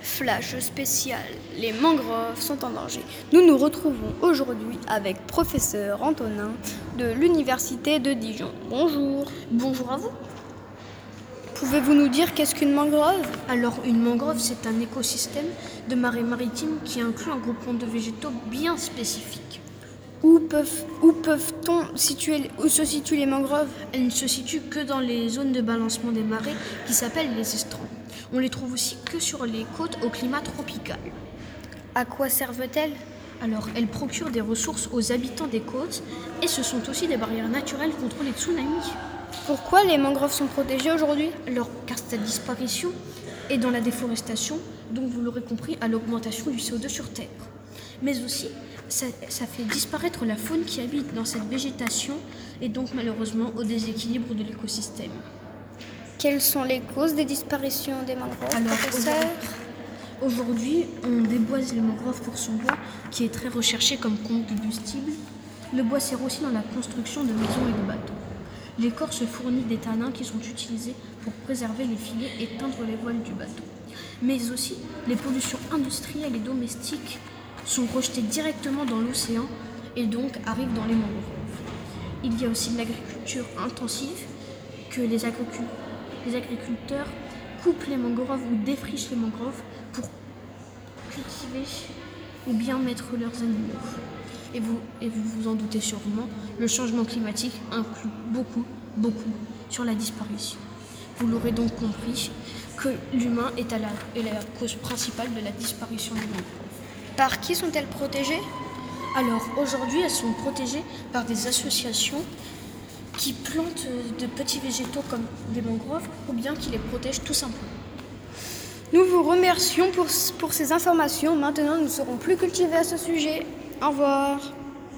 Flash spécial, les mangroves sont en danger. Nous nous retrouvons aujourd'hui avec professeur Antonin de l'Université de Dijon. Bonjour. Bonjour à vous. Pouvez-vous nous dire qu'est-ce qu'une mangrove? Alors une mangrove, c'est un écosystème de marée maritime qui inclut un groupement de végétaux bien spécifique. Où peuvent, où peuvent-on situer, où se situent les mangroves? Elles ne se situent que dans les zones de balancement des marées qui s'appellent les estrants. On les trouve aussi que sur les côtes au climat tropical. À quoi servent-elles? Alors, elles procurent des ressources aux habitants des côtes et ce sont aussi des barrières naturelles contre les tsunamis. Pourquoi les mangroves sont protégées aujourd'hui? Alors, car cette disparition est dans la déforestation, donc vous l'aurez compris, à l'augmentation du CO2 sur Terre. Mais aussi, ça, ça fait disparaître la faune qui habite dans cette végétation et donc malheureusement au déséquilibre de l'écosystème. Quelles sont les causes des disparitions des mangroves Alors, professeur Aujourd'hui, on déboise les mangroves pour son bois, qui est très recherché comme combustible. Le bois sert aussi dans la construction de maisons et de bateaux. L'écorce fournit des tanins qui sont utilisés pour préserver les filets et teindre les voiles du bateau. Mais aussi, les pollutions industrielles et domestiques sont rejetées directement dans l'océan et donc arrivent dans les mangroves. Il y a aussi l'agriculture intensive que les, agricu- les agriculteurs coupent les mangroves ou défrichent les mangroves pour cultiver ou bien mettre leurs animaux. Et vous, et vous vous en doutez sûrement, le changement climatique inclut beaucoup, beaucoup sur la disparition. Vous l'aurez donc compris que l'humain est, à la, est la cause principale de la disparition des mangroves. Par qui sont-elles protégées? Alors aujourd'hui, elles sont protégées par des associations qui plantent euh, de petits végétaux comme des mangroves ou bien qui les protègent tout simplement. Nous vous remercions pour, pour ces informations. Maintenant, nous serons plus cultivés à ce sujet. Au revoir.